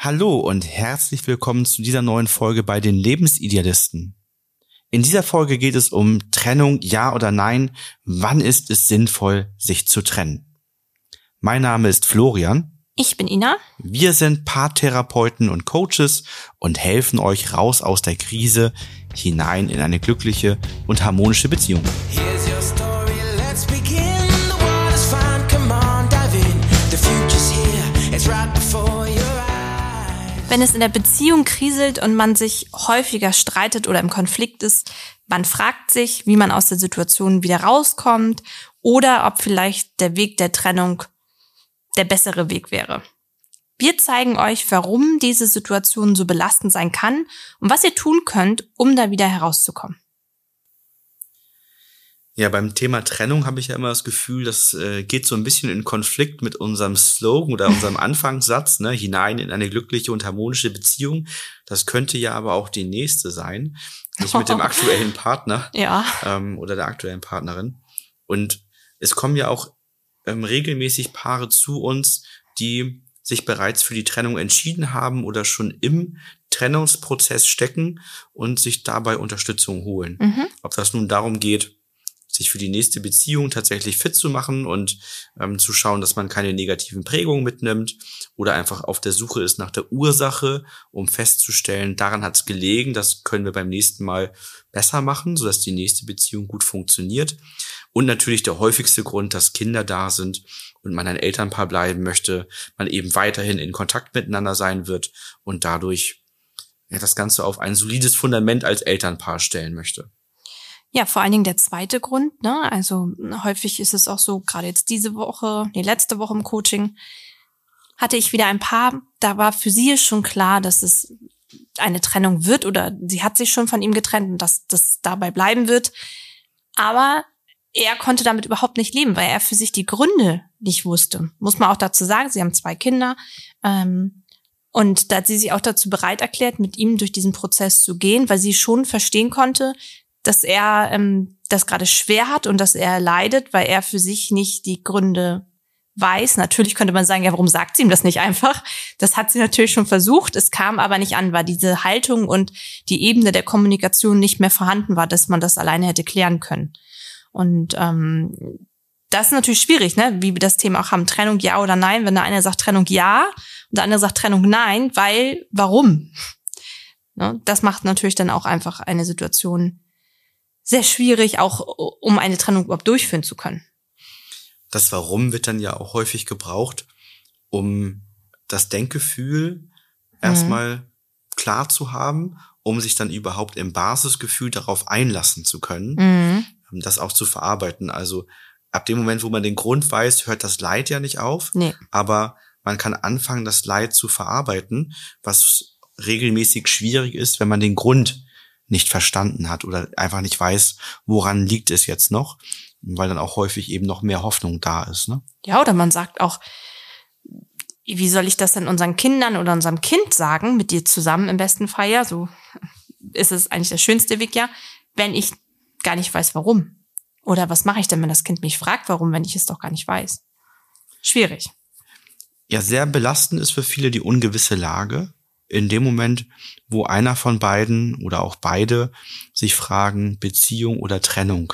Hallo und herzlich willkommen zu dieser neuen Folge bei den Lebensidealisten. In dieser Folge geht es um Trennung, ja oder nein. Wann ist es sinnvoll, sich zu trennen? Mein Name ist Florian. Ich bin Ina. Wir sind Paartherapeuten und Coaches und helfen euch raus aus der Krise hinein in eine glückliche und harmonische Beziehung. Wenn es in der Beziehung kriselt und man sich häufiger streitet oder im Konflikt ist, man fragt sich, wie man aus der Situation wieder rauskommt oder ob vielleicht der Weg der Trennung der bessere Weg wäre. Wir zeigen euch, warum diese Situation so belastend sein kann und was ihr tun könnt, um da wieder herauszukommen. Ja, beim Thema Trennung habe ich ja immer das Gefühl, das äh, geht so ein bisschen in Konflikt mit unserem Slogan oder unserem Anfangssatz, ne, hinein in eine glückliche und harmonische Beziehung. Das könnte ja aber auch die nächste sein, nicht mit dem aktuellen Partner ja. ähm, oder der aktuellen Partnerin. Und es kommen ja auch ähm, regelmäßig Paare zu uns, die sich bereits für die Trennung entschieden haben oder schon im Trennungsprozess stecken und sich dabei Unterstützung holen. Mhm. Ob das nun darum geht, sich für die nächste Beziehung tatsächlich fit zu machen und ähm, zu schauen, dass man keine negativen Prägungen mitnimmt oder einfach auf der Suche ist nach der Ursache, um festzustellen, daran hat es gelegen, das können wir beim nächsten Mal besser machen, sodass die nächste Beziehung gut funktioniert. Und natürlich der häufigste Grund, dass Kinder da sind und man ein Elternpaar bleiben möchte, man eben weiterhin in Kontakt miteinander sein wird und dadurch ja, das Ganze auf ein solides Fundament als Elternpaar stellen möchte. Ja, vor allen Dingen der zweite Grund. Ne? Also häufig ist es auch so, gerade jetzt diese Woche, die letzte Woche im Coaching, hatte ich wieder ein paar, da war für sie schon klar, dass es eine Trennung wird oder sie hat sich schon von ihm getrennt und dass das dabei bleiben wird. Aber er konnte damit überhaupt nicht leben, weil er für sich die Gründe nicht wusste. Muss man auch dazu sagen, sie haben zwei Kinder. Ähm, und da hat sie sich auch dazu bereit erklärt, mit ihm durch diesen Prozess zu gehen, weil sie schon verstehen konnte, dass er ähm, das gerade schwer hat und dass er leidet, weil er für sich nicht die Gründe weiß. Natürlich könnte man sagen, ja, warum sagt sie ihm das nicht einfach? Das hat sie natürlich schon versucht. Es kam aber nicht an, weil diese Haltung und die Ebene der Kommunikation nicht mehr vorhanden war, dass man das alleine hätte klären können. Und ähm, das ist natürlich schwierig, ne? Wie wir das Thema auch haben. Trennung ja oder nein. Wenn der eine sagt Trennung ja und der andere sagt Trennung nein, weil, warum? Ne? Das macht natürlich dann auch einfach eine Situation sehr schwierig, auch um eine Trennung überhaupt durchführen zu können. Das Warum wird dann ja auch häufig gebraucht, um das Denkgefühl mhm. erstmal klar zu haben, um sich dann überhaupt im Basisgefühl darauf einlassen zu können, mhm. Ähm, das auch zu verarbeiten. Also ab dem Moment, wo man den Grund weiß, hört das Leid ja nicht auf, nee. aber man kann anfangen, das Leid zu verarbeiten, was regelmäßig schwierig ist, wenn man den Grund nicht verstanden hat oder einfach nicht weiß, woran liegt es jetzt noch, weil dann auch häufig eben noch mehr Hoffnung da ist. Ne? Ja, oder man sagt auch, wie soll ich das denn unseren Kindern oder unserem Kind sagen, mit dir zusammen im besten Fall ja, so ist es eigentlich der schönste Weg ja, wenn ich gar nicht weiß, warum. Oder was mache ich denn, wenn das Kind mich fragt, warum, wenn ich es doch gar nicht weiß? Schwierig. Ja, sehr belastend ist für viele die ungewisse Lage in dem Moment, wo einer von beiden oder auch beide sich fragen, Beziehung oder Trennung.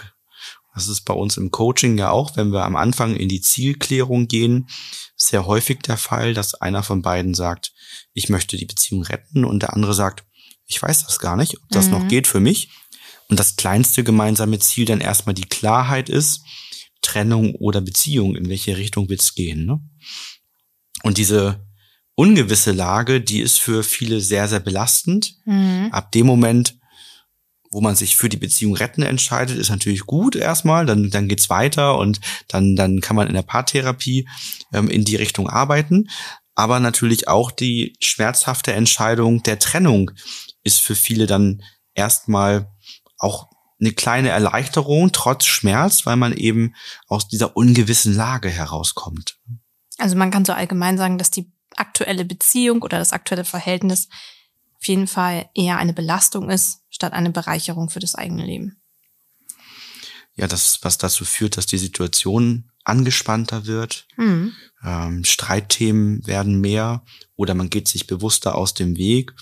Das ist bei uns im Coaching ja auch, wenn wir am Anfang in die Zielklärung gehen, sehr häufig der Fall, dass einer von beiden sagt, ich möchte die Beziehung retten und der andere sagt, ich weiß das gar nicht, ob das mhm. noch geht für mich. Und das kleinste gemeinsame Ziel dann erstmal die Klarheit ist, Trennung oder Beziehung, in welche Richtung wird's gehen. Ne? Und diese ungewisse Lage, die ist für viele sehr, sehr belastend. Mhm. Ab dem Moment, wo man sich für die Beziehung retten entscheidet, ist natürlich gut erstmal, dann, dann geht's weiter und dann, dann kann man in der Paartherapie ähm, in die Richtung arbeiten. Aber natürlich auch die schmerzhafte Entscheidung der Trennung ist für viele dann erstmal auch eine kleine Erleichterung trotz Schmerz, weil man eben aus dieser ungewissen Lage herauskommt. Also man kann so allgemein sagen, dass die aktuelle Beziehung oder das aktuelle Verhältnis auf jeden Fall eher eine Belastung ist, statt eine Bereicherung für das eigene Leben. Ja, das, was dazu führt, dass die Situation angespannter wird, mhm. ähm, Streitthemen werden mehr oder man geht sich bewusster aus dem Weg.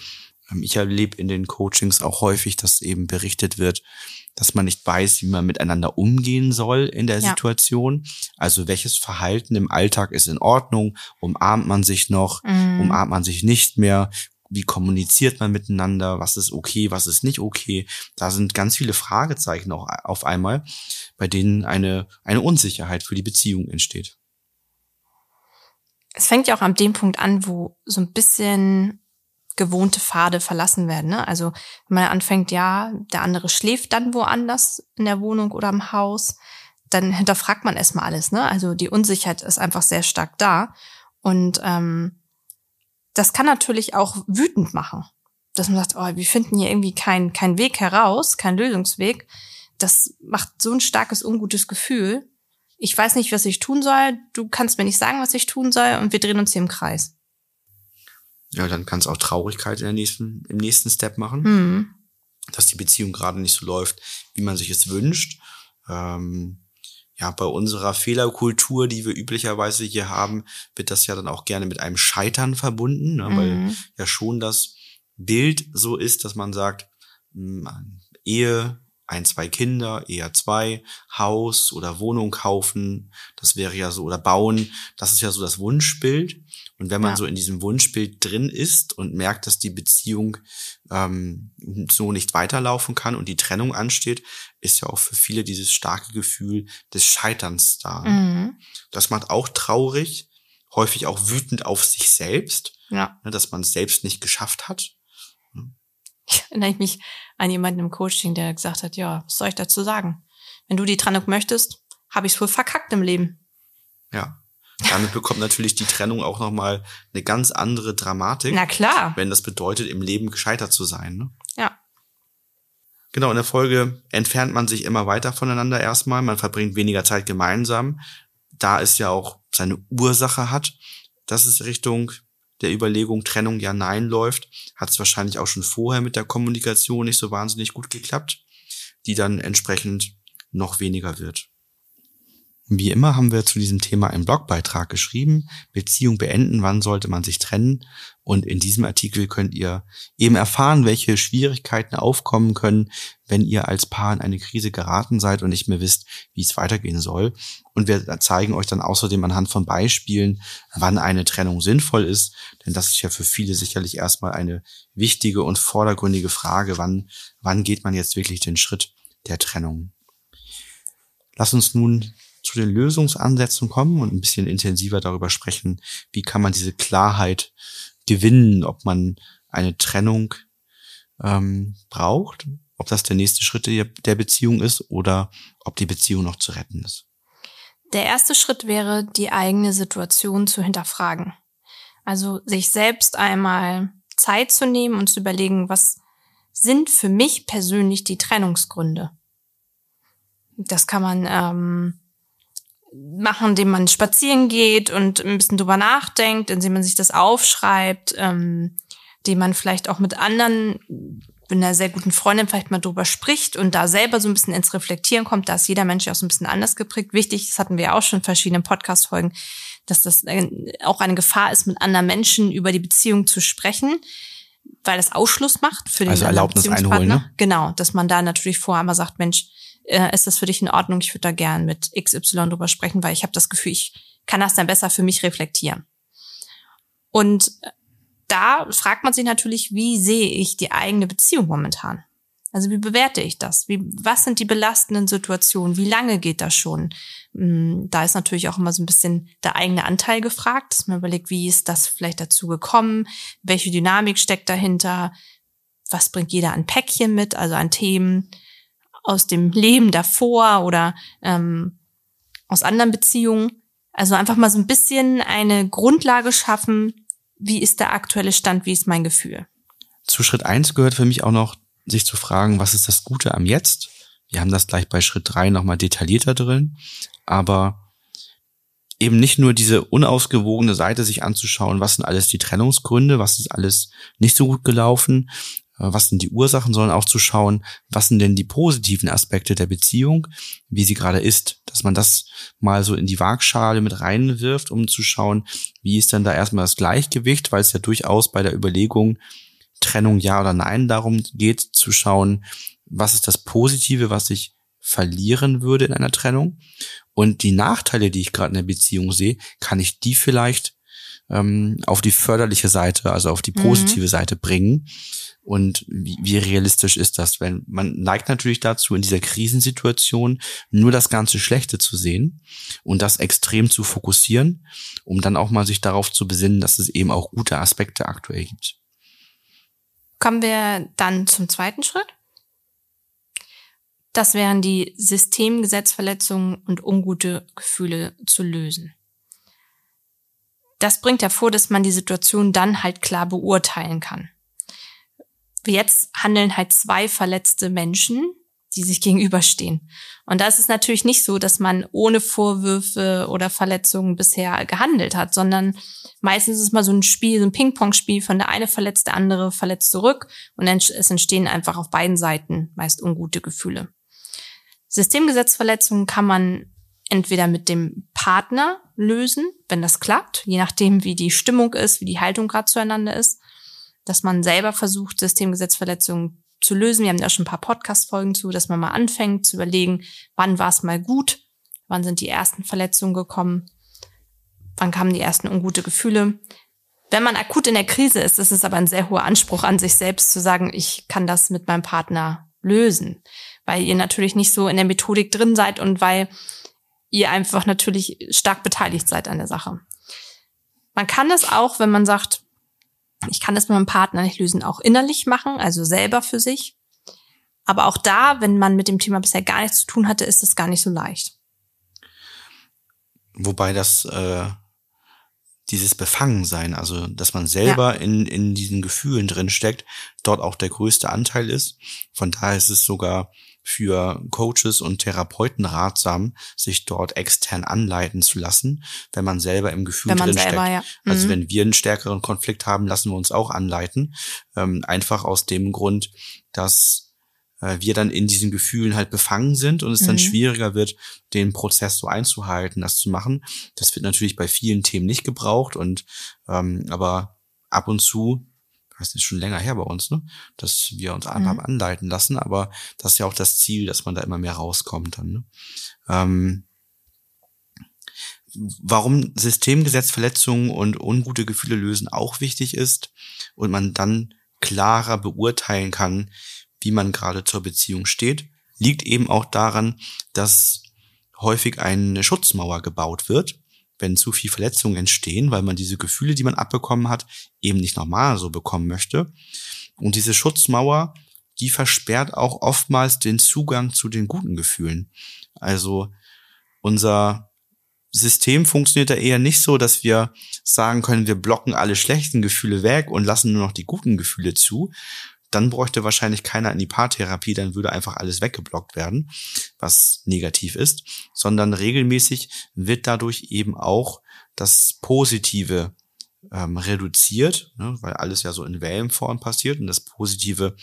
Ähm, ich erlebe in den Coachings auch häufig, dass eben berichtet wird, dass man nicht weiß, wie man miteinander umgehen soll in der ja. Situation. Also welches Verhalten im Alltag ist in Ordnung? Umarmt man sich noch? Mhm. Umarmt man sich nicht mehr? Wie kommuniziert man miteinander? Was ist okay? Was ist nicht okay? Da sind ganz viele Fragezeichen auch auf einmal, bei denen eine, eine Unsicherheit für die Beziehung entsteht. Es fängt ja auch an dem Punkt an, wo so ein bisschen gewohnte Pfade verlassen werden. Ne? Also wenn man anfängt, ja, der andere schläft dann woanders in der Wohnung oder im Haus, dann hinterfragt man erstmal alles. Ne? Also die Unsicherheit ist einfach sehr stark da. Und ähm, das kann natürlich auch wütend machen. Dass man sagt, oh, wir finden hier irgendwie keinen kein Weg heraus, keinen Lösungsweg. Das macht so ein starkes, ungutes Gefühl. Ich weiß nicht, was ich tun soll. Du kannst mir nicht sagen, was ich tun soll. Und wir drehen uns hier im Kreis. Ja, dann kann es auch Traurigkeit in der nächsten, im nächsten Step machen. Mhm. Dass die Beziehung gerade nicht so läuft, wie man sich es wünscht. Ähm, ja, bei unserer Fehlerkultur, die wir üblicherweise hier haben, wird das ja dann auch gerne mit einem Scheitern verbunden, ne, mhm. weil ja schon das Bild so ist, dass man sagt, mh, hm, Ehe ein, zwei Kinder, eher zwei, Haus oder Wohnung kaufen, das wäre ja so, oder bauen, das ist ja so das Wunschbild. Und wenn man ja. so in diesem Wunschbild drin ist und merkt, dass die Beziehung ähm, so nicht weiterlaufen kann und die Trennung ansteht, ist ja auch für viele dieses starke Gefühl des Scheiterns da. Mhm. Das macht auch traurig, häufig auch wütend auf sich selbst, ja. ne, dass man es selbst nicht geschafft hat. Erinnere ich mich an jemanden im Coaching, der gesagt hat, ja, was soll ich dazu sagen? Wenn du die Trennung möchtest, habe ich es wohl verkackt im Leben. Ja. Damit bekommt natürlich die Trennung auch nochmal eine ganz andere Dramatik. Na klar. Wenn das bedeutet, im Leben gescheitert zu sein. Ne? Ja. Genau, in der Folge entfernt man sich immer weiter voneinander erstmal. Man verbringt weniger Zeit gemeinsam. Da es ja auch seine Ursache hat, dass es Richtung der Überlegung Trennung ja nein läuft, hat es wahrscheinlich auch schon vorher mit der Kommunikation nicht so wahnsinnig gut geklappt, die dann entsprechend noch weniger wird. Wie immer haben wir zu diesem Thema einen Blogbeitrag geschrieben. Beziehung beenden, wann sollte man sich trennen? Und in diesem Artikel könnt ihr eben erfahren, welche Schwierigkeiten aufkommen können, wenn ihr als Paar in eine Krise geraten seid und nicht mehr wisst, wie es weitergehen soll. Und wir zeigen euch dann außerdem anhand von Beispielen, wann eine Trennung sinnvoll ist. Denn das ist ja für viele sicherlich erstmal eine wichtige und vordergründige Frage, wann, wann geht man jetzt wirklich den Schritt der Trennung? Lass uns nun zu den Lösungsansätzen kommen und ein bisschen intensiver darüber sprechen, wie kann man diese Klarheit gewinnen, ob man eine Trennung ähm, braucht, ob das der nächste Schritt der Beziehung ist oder ob die Beziehung noch zu retten ist. Der erste Schritt wäre, die eigene Situation zu hinterfragen. Also sich selbst einmal Zeit zu nehmen und zu überlegen, was sind für mich persönlich die Trennungsgründe. Das kann man ähm, machen, indem man spazieren geht und ein bisschen drüber nachdenkt, indem man sich das aufschreibt, ähm, indem man vielleicht auch mit anderen, mit einer sehr guten Freundin vielleicht mal drüber spricht und da selber so ein bisschen ins Reflektieren kommt. Da ist jeder Mensch ja auch so ein bisschen anders geprägt. Wichtig, das hatten wir ja auch schon in verschiedenen Podcast-Folgen, dass das auch eine Gefahr ist, mit anderen Menschen über die Beziehung zu sprechen weil das Ausschluss macht für den also Erlaubnis einholen, ne? Genau, dass man da natürlich vorher einmal sagt, Mensch, äh, ist das für dich in Ordnung? Ich würde da gern mit XY drüber sprechen, weil ich habe das Gefühl, ich kann das dann besser für mich reflektieren. Und da fragt man sich natürlich, wie sehe ich die eigene Beziehung momentan? Also wie bewerte ich das? Wie, was sind die belastenden Situationen? Wie lange geht das schon? Hm, da ist natürlich auch immer so ein bisschen der eigene Anteil gefragt, dass man überlegt, wie ist das vielleicht dazu gekommen? Welche Dynamik steckt dahinter? Was bringt jeder an Päckchen mit, also an Themen? aus dem Leben davor oder ähm, aus anderen Beziehungen. Also einfach mal so ein bisschen eine Grundlage schaffen, wie ist der aktuelle Stand, wie ist mein Gefühl. Zu Schritt eins gehört für mich auch noch, sich zu fragen, was ist das Gute am Jetzt? Wir haben das gleich bei Schritt drei nochmal detaillierter drin, aber eben nicht nur diese unausgewogene Seite sich anzuschauen, was sind alles die Trennungsgründe, was ist alles nicht so gut gelaufen, was sind die Ursachen, sondern auch zu schauen, was sind denn die positiven Aspekte der Beziehung, wie sie gerade ist, dass man das mal so in die Waagschale mit reinwirft, um zu schauen, wie ist denn da erstmal das Gleichgewicht, weil es ja durchaus bei der Überlegung Trennung ja oder nein darum geht, zu schauen, was ist das Positive, was ich verlieren würde in einer Trennung und die Nachteile, die ich gerade in der Beziehung sehe, kann ich die vielleicht ähm, auf die förderliche Seite, also auf die mhm. positive mhm. Seite bringen. Und wie, wie realistisch ist das? Wenn man neigt natürlich dazu, in dieser Krisensituation nur das ganze Schlechte zu sehen und das extrem zu fokussieren, um dann auch mal sich darauf zu besinnen, dass es eben auch gute Aspekte aktuell gibt. Kommen wir dann zum zweiten Schritt. Das wären die Systemgesetzverletzungen und ungute Gefühle zu lösen. Das bringt hervor, dass man die Situation dann halt klar beurteilen kann. Jetzt handeln halt zwei verletzte Menschen, die sich gegenüberstehen. Und da ist es natürlich nicht so, dass man ohne Vorwürfe oder Verletzungen bisher gehandelt hat, sondern meistens ist es mal so ein Spiel, so ein Ping-Pong-Spiel, von der eine verletzt, der andere verletzt zurück und es entstehen einfach auf beiden Seiten meist ungute Gefühle. Systemgesetzverletzungen kann man entweder mit dem Partner lösen, wenn das klappt, je nachdem, wie die Stimmung ist, wie die Haltung gerade zueinander ist, dass man selber versucht, Systemgesetzverletzungen zu lösen. Wir haben da schon ein paar Podcast-Folgen zu, dass man mal anfängt zu überlegen, wann war es mal gut, wann sind die ersten Verletzungen gekommen, wann kamen die ersten ungute Gefühle. Wenn man akut in der Krise ist, ist es aber ein sehr hoher Anspruch an sich selbst zu sagen, ich kann das mit meinem Partner lösen, weil ihr natürlich nicht so in der Methodik drin seid und weil ihr einfach natürlich stark beteiligt seid an der Sache. Man kann es auch, wenn man sagt, ich kann es mit meinem Partner nicht lösen, auch innerlich machen, also selber für sich. Aber auch da, wenn man mit dem Thema bisher gar nichts zu tun hatte, ist es gar nicht so leicht. Wobei das äh, dieses Befangensein, also dass man selber ja. in, in diesen Gefühlen drin steckt, dort auch der größte Anteil ist. Von daher ist es sogar für Coaches und Therapeuten ratsam, sich dort extern anleiten zu lassen, wenn man selber im Gefühl drin steckt. Ja. Also mhm. Also wenn wir einen stärkeren Konflikt haben, lassen wir uns auch anleiten. Ähm, einfach aus dem Grund, dass äh, wir dann in diesen Gefühlen halt befangen sind und es mhm. dann schwieriger wird, den Prozess so einzuhalten, das zu machen. Das wird natürlich bei vielen Themen nicht gebraucht und ähm, aber ab und zu das ist schon länger her bei uns, ne? dass wir uns mhm. anleiten lassen, aber das ist ja auch das Ziel, dass man da immer mehr rauskommt dann. Ne? Ähm, warum Systemgesetzverletzungen und ungute Gefühle lösen auch wichtig ist und man dann klarer beurteilen kann, wie man gerade zur Beziehung steht, liegt eben auch daran, dass häufig eine Schutzmauer gebaut wird wenn zu viel Verletzungen entstehen, weil man diese Gefühle, die man abbekommen hat, eben nicht normal so bekommen möchte. Und diese Schutzmauer, die versperrt auch oftmals den Zugang zu den guten Gefühlen. Also unser System funktioniert da eher nicht so, dass wir sagen können, wir blocken alle schlechten Gefühle weg und lassen nur noch die guten Gefühle zu, dann bräuchte wahrscheinlich keiner in die Paartherapie, dann würde einfach alles weggeblockt werden, was negativ ist, sondern regelmäßig wird dadurch eben auch das Positive ähm, reduziert, ne, weil alles ja so in Wellenform passiert und das Positive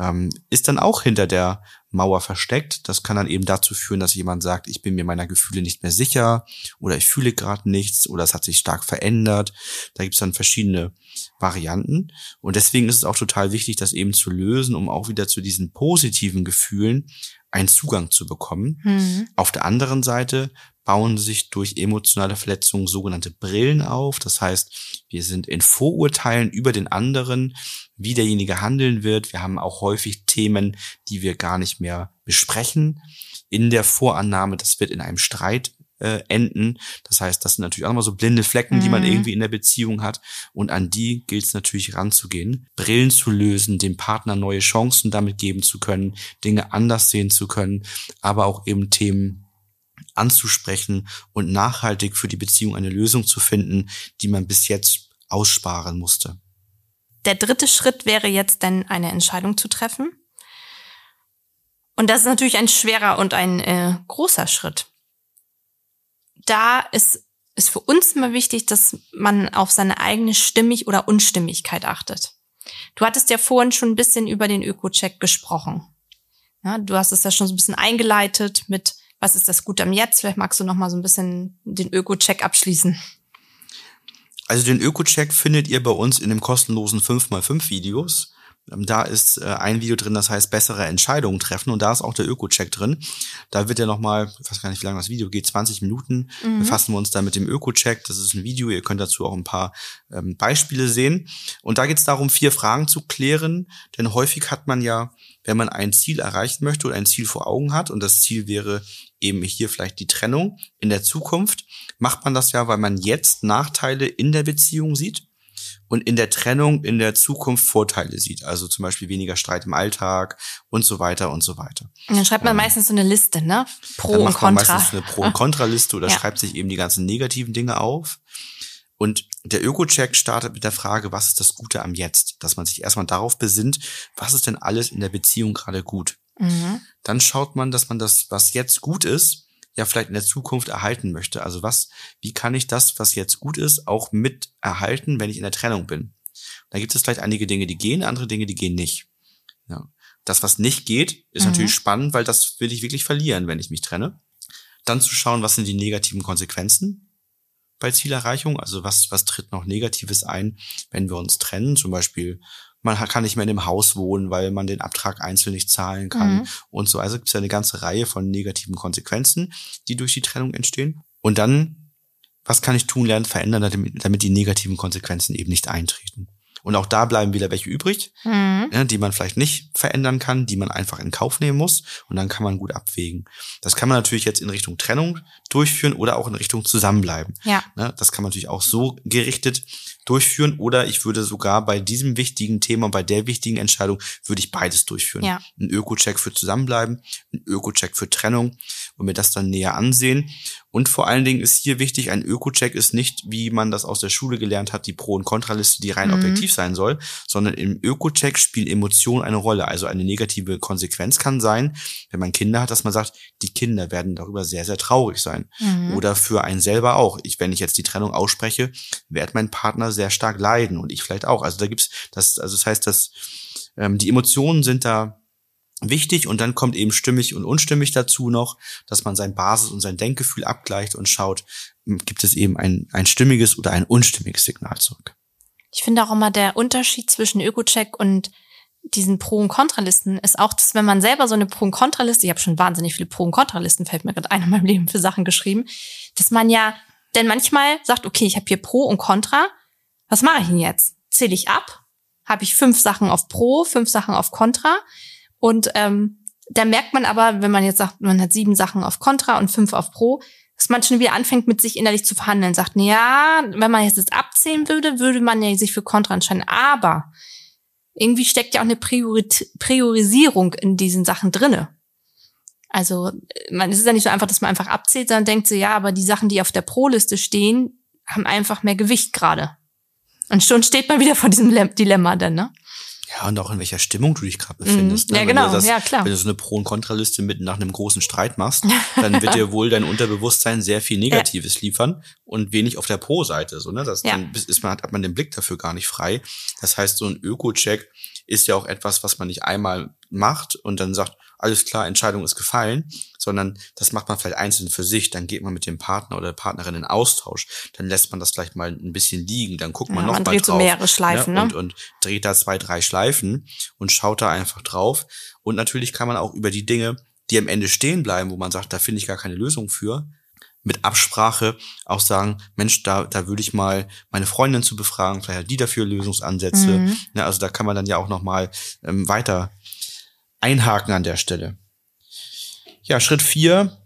ähm, ist dann auch hinter der Mauer versteckt. Das kann dann eben dazu führen, dass jemand sagt, ich bin mir meiner Gefühle nicht mehr sicher oder ich fühle gerade nichts oder es hat sich stark verändert. Da gibt es dann verschiedene Varianten. Und deswegen ist es auch total wichtig, das eben zu lösen, um auch wieder zu diesen positiven Gefühlen einen Zugang zu bekommen. Mhm. Auf der anderen Seite bauen sich durch emotionale Verletzungen sogenannte Brillen auf. Das heißt, wir sind in Vorurteilen über den anderen, wie derjenige handeln wird. Wir haben auch häufig Themen, die wir gar nicht mehr besprechen. In der Vorannahme, das wird in einem Streit äh, enden. Das heißt, das sind natürlich auch immer so blinde Flecken, mhm. die man mhm. irgendwie in der Beziehung hat. Und an die gilt es natürlich ranzugehen, Brillen zu lösen, dem Partner neue Chancen damit geben zu können, Dinge anders sehen zu können, aber auch eben Themen anzusprechen und nachhaltig für die Beziehung eine Lösung zu finden, die man bis jetzt aussparen musste. Der dritte Schritt wäre jetzt dann eine Entscheidung zu treffen. Und das ist natürlich ein schwerer und ein äh, großer Schritt da ist, ist für uns immer wichtig, dass man auf seine eigene Stimmig oder Unstimmigkeit achtet. Du hattest ja vorhin schon ein bisschen über den Öko-Check gesprochen. Ja, du hast es ja schon so ein bisschen eingeleitet mit, was ist das Gute am Jetzt? Vielleicht magst du noch mal so ein bisschen den Öko-Check abschließen. Also den Öko-Check findet ihr bei uns in dem kostenlosen 5x5 Videos. Ähm, da ist äh, ein Video drin, das heißt bessere Entscheidungen treffen und da ist auch der Öko-Check drin. Da wird ja nochmal, ich weiß gar nicht, wie lange das Video geht, 20 Minuten, mhm. befassen wir uns da mit dem Öko-Check. Das ist ein Video, ihr könnt dazu auch ein paar ähm, Beispiele sehen. Und da geht es darum, vier Fragen zu klären, denn häufig hat man ja, wenn man ein Ziel erreichen möchte oder ein Ziel vor Augen hat und das Ziel wäre eben hier vielleicht die Trennung in der Zukunft, macht man das ja, weil man jetzt Nachteile in der Beziehung sieht und in der Trennung in der Zukunft Vorteile sieht. Also zum Beispiel weniger Streit im Alltag und so weiter und so weiter. Und dann schreibt man ähm, meistens so eine Liste, ne? Pro und Contra. Man meistens eine Pro- und Kontraliste oder ja. schreibt sich eben die ganzen negativen Dinge auf. Und der Öko-Check startet mit der Frage, was ist das Gute am Jetzt? Dass man sich erstmal darauf besinnt, was ist denn alles in der Beziehung gerade gut? Mhm. Dann schaut man, dass man das, was jetzt gut ist, ja vielleicht in der Zukunft erhalten möchte. Also was, wie kann ich das, was jetzt gut ist, auch mit erhalten, wenn ich in der Trennung bin? Da gibt es vielleicht einige Dinge, die gehen, andere Dinge, die gehen nicht. Ja. Das, was nicht geht, ist mhm. natürlich spannend, weil das will ich wirklich verlieren, wenn ich mich trenne. Dann zu schauen, was sind die negativen Konsequenzen bei Zielerreichung? Also was, was tritt noch Negatives ein, wenn wir uns trennen? Zum Beispiel man kann nicht mehr in dem Haus wohnen, weil man den Abtrag einzeln nicht zahlen kann mhm. und so. Also gibt es ja eine ganze Reihe von negativen Konsequenzen, die durch die Trennung entstehen. Und dann, was kann ich tun, lernen, verändern, damit, die negativen Konsequenzen eben nicht eintreten. Und auch da bleiben wieder welche übrig, mhm. ja, die man vielleicht nicht verändern kann, die man einfach in Kauf nehmen muss. Und dann kann man gut abwägen. Das kann man natürlich jetzt in Richtung Trennung durchführen oder auch in Richtung Zusammenbleiben. Ja. Ne, das kann man natürlich auch so gerichtet durchführen oder ich würde sogar bei diesem wichtigen Thema, bei der wichtigen Entscheidung, würde ich beides durchführen. Ja. Ein Öko-Check für Zusammenbleiben, ein Öko-Check für Trennung und mir das dann näher ansehen. Und vor allen Dingen ist hier wichtig, ein Öko-Check ist nicht, wie man das aus der Schule gelernt hat, die Pro- und Kontraliste, die rein mhm. objektiv sein soll, sondern im Öko-Check spielt Emotion eine Rolle. Also eine negative Konsequenz kann sein, wenn man Kinder hat, dass man sagt, die Kinder werden darüber sehr, sehr traurig sein. Mhm. Oder für einen selber auch. Ich, wenn ich jetzt die Trennung ausspreche, wird mein Partner sehr stark leiden und ich vielleicht auch. Also da gibt's das, also das heißt, dass ähm, die Emotionen sind da wichtig und dann kommt eben stimmig und unstimmig dazu noch, dass man sein Basis und sein Denkgefühl abgleicht und schaut, hm, gibt es eben ein, ein stimmiges oder ein unstimmiges Signal zurück. Ich finde auch immer der Unterschied zwischen Öko-Check und diesen Pro- und Kontralisten ist auch, dass wenn man selber so eine Pro- und Kontraliste, ich habe schon wahnsinnig viele Pro- und Kontralisten, fällt mir gerade ein in meinem Leben für Sachen geschrieben, dass man ja denn manchmal sagt, okay, ich habe hier Pro und Contra, was mache ich denn jetzt? Zähle ich ab? Habe ich fünf Sachen auf Pro, fünf Sachen auf Contra? Und ähm, da merkt man aber, wenn man jetzt sagt, man hat sieben Sachen auf Contra und fünf auf Pro, dass man schon wieder anfängt, mit sich innerlich zu verhandeln. Sagt, ja, wenn man jetzt das abzählen würde, würde man ja sich für Contra entscheiden. Aber irgendwie steckt ja auch eine Priori Priorisierung in diesen Sachen drinne. Also man es ist ja nicht so einfach, dass man einfach abzählt, sondern denkt so, ja, aber die Sachen, die auf der Pro-Liste stehen, haben einfach mehr Gewicht gerade. Und schon steht man wieder vor diesem Dilemma dann, ne? Ja, und auch in welcher Stimmung du dich gerade befindest. Mm, ja, ne? genau, das, ja, klar. Wenn du so eine Pro- und Kontraliste mitten nach einem großen Streit machst, dann wird dir wohl dein Unterbewusstsein sehr viel Negatives ja. liefern und wenig auf der Pro-Seite. So, ne? das, ja. Dann ist man, hat man den Blick dafür gar nicht frei. Das heißt, so ein Öko-Check ist ja auch etwas, was man nicht einmal macht und dann sagt, alles klar, Entscheidung ist gefallen, sondern das macht man vielleicht einzeln für sich, dann geht man mit dem Partner oder der Partnerin in Austausch, dann lässt man das vielleicht mal ein bisschen liegen, dann guckt man ja, noch man mal dreht drauf. So mehrere Schleifen, ne? Und, und dreht da zwei, drei Schleifen und schaut da einfach drauf. Und natürlich kann man auch über die Dinge, die am Ende stehen bleiben, wo man sagt, da finde ich gar keine Lösung für, mit Absprache auch sagen, Mensch, da, da würde ich mal meine Freundin zu befragen, vielleicht hat die dafür Lösungsansätze. Mhm. Ja, also da kann man dann ja auch noch mal ähm, weiter einhaken an der Stelle. Ja, Schritt vier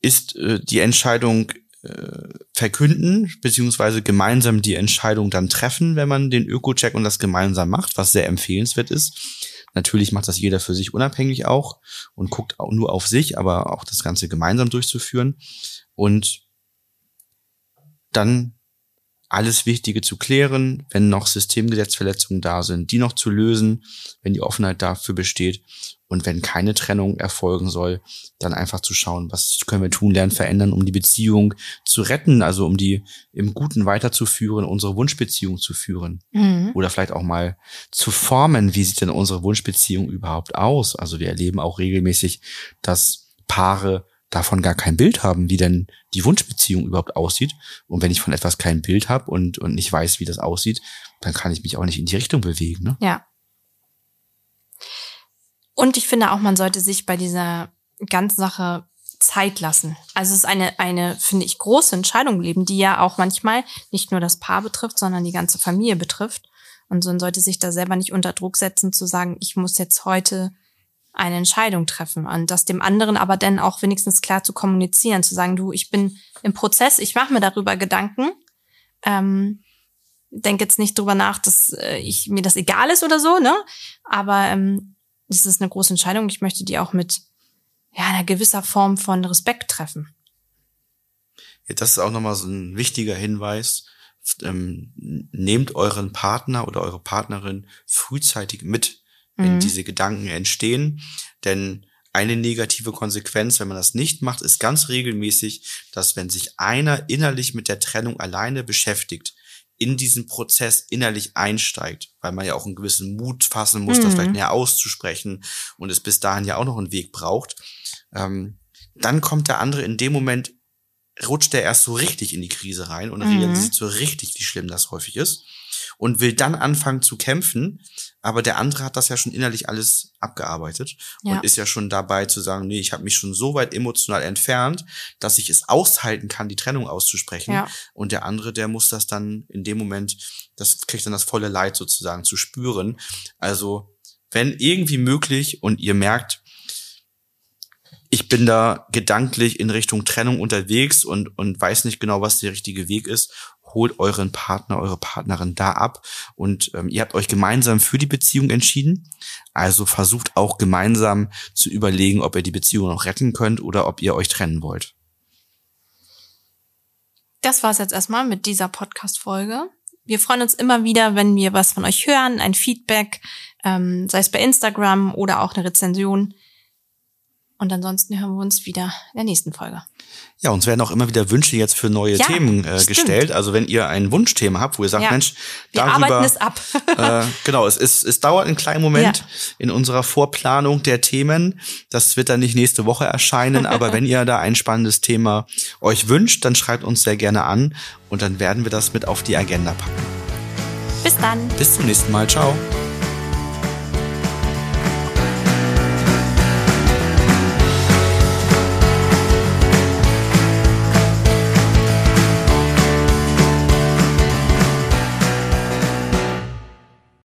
ist äh, die Entscheidung äh, verkünden, beziehungsweise gemeinsam die Entscheidung dann treffen, wenn man den Öko-Check und das gemeinsam macht, was sehr empfehlenswert ist. Natürlich macht das jeder für sich unabhängig auch und guckt auch nur auf sich, aber auch das Ganze gemeinsam durchzuführen und dann alles Wichtige zu klären, wenn noch Systemgesetzverletzungen da sind, die noch zu lösen, wenn die Offenheit dafür besteht Und wenn keine Trennung erfolgen soll, dann einfach zu schauen, was können wir tun, lernen, verändern, um die Beziehung zu retten, also um die im Guten weiterzuführen, unsere Wunschbeziehung zu führen. Mhm. Oder vielleicht auch mal zu formen, wie sieht denn unsere Wunschbeziehung überhaupt aus? Also wir erleben auch regelmäßig, dass Paare davon gar kein Bild haben, wie denn die Wunschbeziehung überhaupt aussieht. Und wenn ich von etwas kein Bild habe und, und nicht weiß, wie das aussieht, dann kann ich mich auch nicht in die Richtung bewegen. Ne? Ja. Und ich finde auch, man sollte sich bei dieser ganzen Sache Zeit lassen. Also es ist eine, eine, finde ich, große Entscheidung im Leben, die ja auch manchmal nicht nur das Paar betrifft, sondern die ganze Familie betrifft. Und man sollte sich da selber nicht unter Druck setzen, zu sagen, ich muss jetzt heute eine Entscheidung treffen und das dem anderen aber dann auch wenigstens klar zu kommunizieren, zu sagen, du, ich bin im Prozess, ich mache mir darüber Gedanken, ähm, denke jetzt nicht drüber nach, dass äh, ich mir das egal ist oder so, ne? Aber ähm, das ist eine große Entscheidung. Ich möchte die auch mit ja einer gewisser Form von Respekt treffen. Ja, das ist auch nochmal so ein wichtiger Hinweis. Ähm, nehmt euren Partner oder eure Partnerin frühzeitig mit wenn mhm. diese Gedanken entstehen. Denn eine negative Konsequenz, wenn man das nicht macht, ist ganz regelmäßig, dass wenn sich einer innerlich mit der Trennung alleine beschäftigt, in diesen Prozess innerlich einsteigt, weil man ja auch einen gewissen Mut fassen muss, mhm. das vielleicht mehr auszusprechen und es bis dahin ja auch noch einen Weg braucht, ähm, dann kommt der andere in dem Moment, rutscht er erst so richtig in die Krise rein und mhm. realisiert so richtig, wie schlimm das häufig ist und will dann anfangen zu kämpfen, aber der andere hat das ja schon innerlich alles abgearbeitet ja. und ist ja schon dabei zu sagen, nee, ich habe mich schon so weit emotional entfernt, dass ich es aushalten kann, die Trennung auszusprechen. Ja. Und der andere, der muss das dann in dem Moment, das kriegt dann das volle Leid sozusagen zu spüren. Also wenn irgendwie möglich und ihr merkt, ich bin da gedanklich in Richtung Trennung unterwegs und, und weiß nicht genau, was der richtige Weg ist, holt euren Partner, eure Partnerin da ab und ähm, ihr habt euch gemeinsam für die Beziehung entschieden. Also versucht auch gemeinsam zu überlegen, ob ihr die Beziehung noch retten könnt oder ob ihr euch trennen wollt. Das war's jetzt erstmal mit dieser Podcast-Folge. Wir freuen uns immer wieder, wenn wir was von euch hören, ein Feedback, ähm, sei es bei Instagram oder auch eine Rezension. Und ansonsten hören wir uns wieder in der nächsten Folge. Ja, uns werden auch immer wieder Wünsche jetzt für neue ja, Themen äh, gestellt. Also wenn ihr ein Wunschthema habt, wo ihr sagt, ja, Mensch, wir darüber, arbeiten es ab. äh, genau, es ist, es dauert einen kleinen Moment ja. in unserer Vorplanung der Themen. Das wird dann nicht nächste Woche erscheinen, aber wenn ihr da ein spannendes Thema euch wünscht, dann schreibt uns sehr gerne an und dann werden wir das mit auf die Agenda packen. Bis dann. Bis zum nächsten Mal. Ciao.